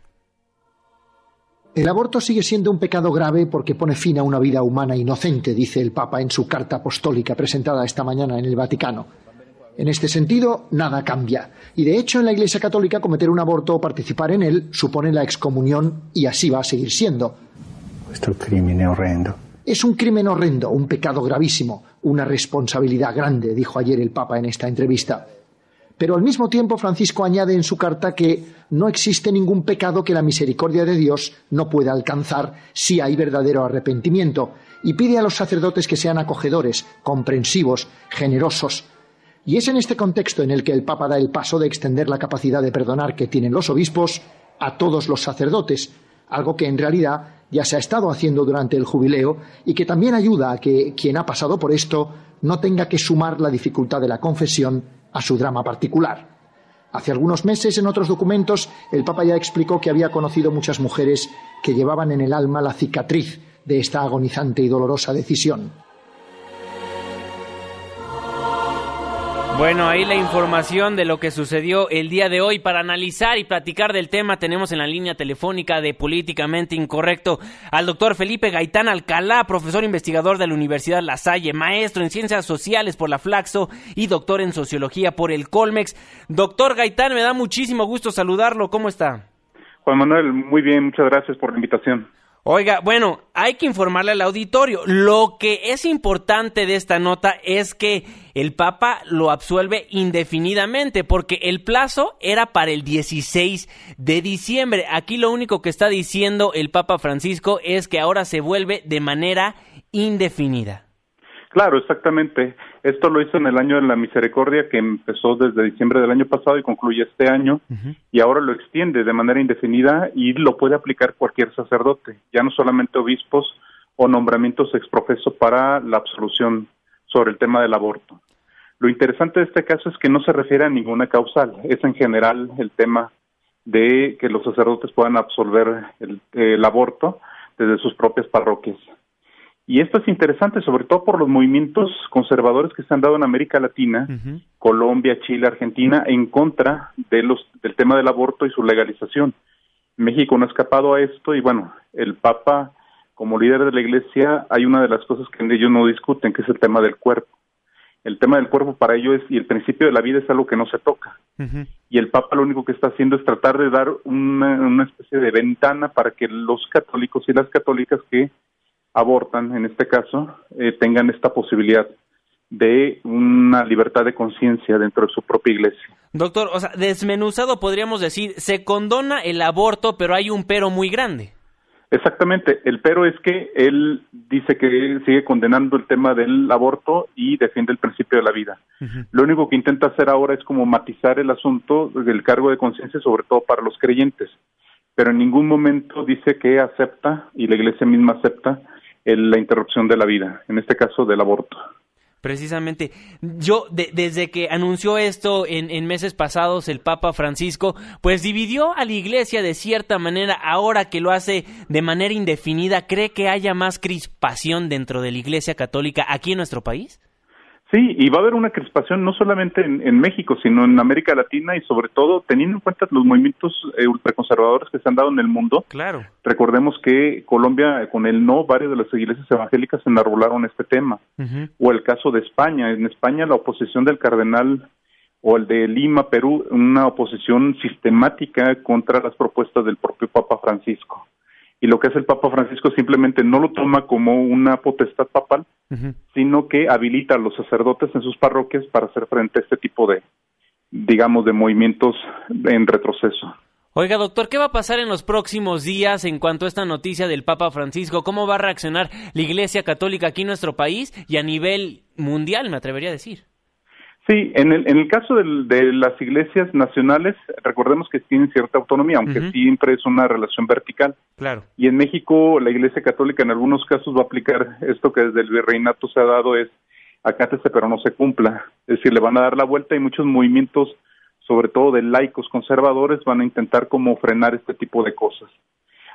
El aborto sigue siendo un pecado grave porque pone fin a una vida humana inocente, dice el Papa en su carta apostólica presentada esta mañana en el Vaticano. En este sentido, nada cambia. Y de hecho, en la Iglesia Católica, cometer un aborto o participar en él supone la excomunión y así va a seguir siendo. Questo crimine horrendo. Es un crimen horrendo, un pecado gravísimo, una responsabilidad grande, dijo ayer el Papa en esta entrevista. Pero al mismo tiempo Francisco añade en su carta que no existe ningún pecado que la misericordia de Dios no pueda alcanzar si hay verdadero arrepentimiento, y pide a los sacerdotes que sean acogedores, comprensivos, generosos. Y es en este contexto en el que el Papa da el paso de extender la capacidad de perdonar que tienen los obispos a todos los sacerdotes, algo que en realidad ya se ha estado haciendo durante el jubileo y que también ayuda a que quien ha pasado por esto no tenga que sumar la dificultad de la confesión a su drama particular. Hace algunos meses, en otros documentos, el Papa ya explicó que había conocido muchas mujeres que llevaban en el alma la cicatriz de esta agonizante y dolorosa decisión. Bueno, ahí la información de lo que sucedió el día de hoy. Para analizar y platicar del tema tenemos en la línea telefónica de Políticamente Incorrecto al doctor Felipe Gaitán Alcalá, profesor investigador de la Universidad La Salle, maestro en Ciencias Sociales por la Flaxo y doctor en Sociología por el Colmex. Doctor Gaitán, me da muchísimo gusto saludarlo. ¿Cómo está? Juan Manuel, muy bien, muchas gracias por la invitación. Oiga, bueno, hay que informarle al auditorio. Lo que es importante de esta nota es que el Papa lo absuelve indefinidamente porque el plazo era para el 16 de diciembre. Aquí lo único que está diciendo el Papa Francisco es que ahora se vuelve de manera indefinida. Claro, exactamente. Esto lo hizo en el año de la misericordia que empezó desde diciembre del año pasado y concluye este año y ahora lo extiende de manera indefinida y lo puede aplicar cualquier sacerdote, ya no solamente obispos o nombramientos exprofeso para la absolución sobre el tema del aborto. Lo interesante de este caso es que no se refiere a ninguna causal, es en general el tema de que los sacerdotes puedan absolver el, el aborto desde sus propias parroquias. Y esto es interesante, sobre todo por los movimientos conservadores que se han dado en América Latina, Colombia, Chile, Argentina, en contra de los, del tema del aborto y su legalización. México no ha escapado a esto y bueno, el Papa, como líder de la Iglesia, hay una de las cosas que ellos no discuten, que es el tema del cuerpo. El tema del cuerpo para ellos y el principio de la vida es algo que no se toca. Y el Papa lo único que está haciendo es tratar de dar una, una especie de ventana para que los católicos y las católicas que abortan, en este caso, eh, tengan esta posibilidad de una libertad de conciencia dentro de su propia iglesia. Doctor, o sea, desmenuzado podríamos decir, se condona el aborto, pero hay un pero muy grande. Exactamente, el pero es que él dice que sigue condenando el tema del aborto y defiende el principio de la vida. Lo único que intenta hacer ahora es como matizar el asunto del cargo de conciencia, sobre todo para los creyentes, pero en ningún momento dice que acepta, y la iglesia misma acepta, el, la interrupción de la vida, en este caso del aborto. Precisamente, yo de, desde que anunció esto en, en, meses pasados el Papa Francisco, pues dividió a la Iglesia de cierta manera. Ahora que lo hace de manera indefinida, ¿cree que haya más crispación dentro de la Iglesia Católica aquí en nuestro país? Sí, y va a haber una crispación no solamente en, en, México, sino en América Latina y sobre todo teniendo en cuenta los movimientos eh, ultraconservadores que se han dado en el mundo. Claro. Recordemos que Colombia, con el no, varias de las iglesias evangélicas enarbolaron este tema. Uh -huh. O el caso de España. En España la oposición del cardenal o el de Lima, Perú, una oposición sistemática contra las propuestas del propio Papa Francisco y lo que hace el Papa Francisco simplemente no lo toma como una potestad papal, uh -huh. sino que habilita a los sacerdotes en sus parroquias para hacer frente a este tipo de, digamos, de movimientos en retroceso. Oiga, doctor, ¿qué va a pasar en los próximos días en cuanto a esta noticia del Papa Francisco? ¿Cómo va a reaccionar la Iglesia Católica aquí en nuestro país y a nivel mundial, me atrevería a decir? Sí, en el, en el caso del, de las iglesias nacionales, recordemos que tienen cierta autonomía, aunque uh -huh. siempre es una relación vertical. Claro. Y en México, la iglesia católica en algunos casos va a aplicar esto que desde el virreinato se ha dado es acátese pero no se cumpla. Es decir, le van a dar la vuelta y muchos movimientos, sobre todo de laicos conservadores, van a intentar como frenar este tipo de cosas.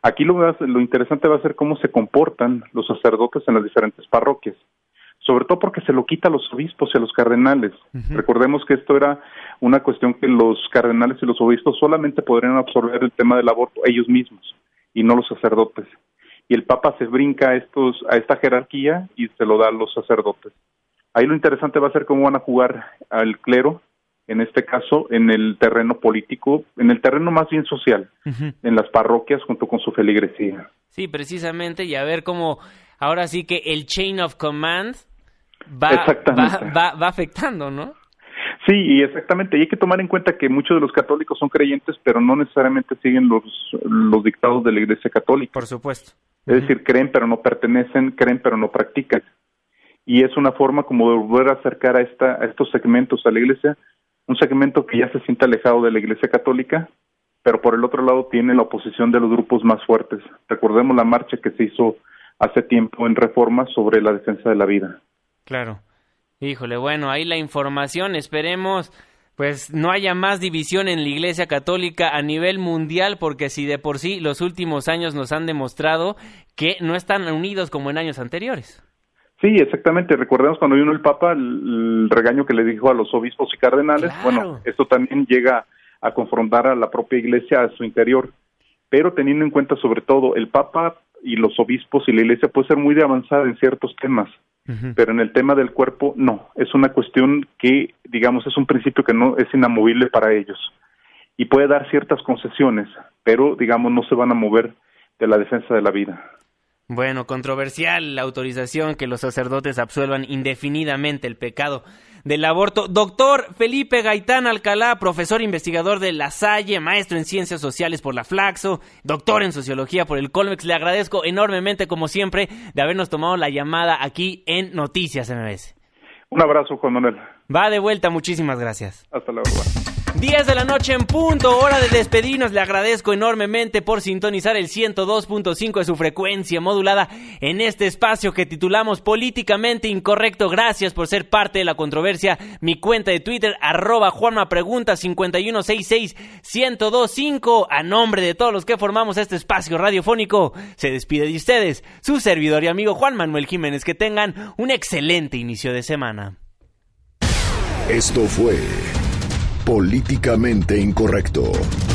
Aquí lo, lo interesante va a ser cómo se comportan los sacerdotes en las diferentes parroquias sobre todo porque se lo quita a los obispos y a los cardenales. Recordemos que esto era una cuestión que los cardenales y los obispos solamente podrían absorber el tema del aborto ellos mismos y no los sacerdotes. Y el Papa se brinca a, estos, a esta jerarquía y se lo da a los sacerdotes. Ahí lo interesante va a ser cómo van a jugar al clero, en este caso, en el terreno político, en el terreno más bien social, en las parroquias junto con su feligresía. Sí, precisamente, y a ver cómo ahora sí que el chain of command va, va, va, afectando, ¿no? Sí, y exactamente. Y hay que tomar en cuenta que muchos de los católicos son creyentes, pero no necesariamente siguen los, los dictados de la Iglesia Católica. Por supuesto. Es decir, creen pero no pertenecen, creen pero no practican. Y es una forma como de volver a acercar a, esta, a estos segmentos a la Iglesia, un segmento que ya se siente alejado de la Iglesia Católica, pero por el otro lado tiene la oposición de los grupos más fuertes. Recordemos la marcha que se hizo hace tiempo en reforma sobre la defensa de la vida. Claro. Híjole, bueno, ahí la información, esperemos pues no haya más división en la Iglesia Católica a nivel mundial, porque si de por sí los últimos años nos han demostrado que no están unidos como en años anteriores. Sí, exactamente. Recordemos cuando vino el Papa el, regaño que le dijo a los obispos y cardenales. Bueno, esto también llega a confrontar a la propia Iglesia a su interior, pero teniendo en cuenta sobre todo el Papa y los obispos y la Iglesia puede ser muy de avanzada en ciertos temas pero en el tema del cuerpo no, es una cuestión que, digamos, es un principio que no es inamovible para ellos. Y puede dar ciertas concesiones, pero, digamos, no se van a mover de la defensa de la vida. Bueno, controversial la autorización que los sacerdotes absuelvan indefinidamente el pecado del aborto. Doctor Felipe Gaitán Alcalá, profesor investigador de La Salle, maestro en ciencias sociales por la Flaxo, doctor en sociología por el Colmex. Le agradezco enormemente, como siempre, de habernos tomado la llamada aquí en Noticias MBS. Un abrazo, Juan Manuel. Va de vuelta, muchísimas gracias. Hasta luego. 10 de la noche en punto, hora de despedirnos. Le agradezco enormemente por sintonizar el 102.5 de su frecuencia modulada en este espacio que titulamos Políticamente Incorrecto. Gracias por ser parte de la controversia. Mi cuenta de Twitter, arroba Juanma Pregunta 5166-1025. A nombre de todos los que formamos este espacio radiofónico, se despide de ustedes su servidor y amigo Juan Manuel Jiménez. Que tengan un excelente inicio de semana. Esto fue Políticamente Incorrecto.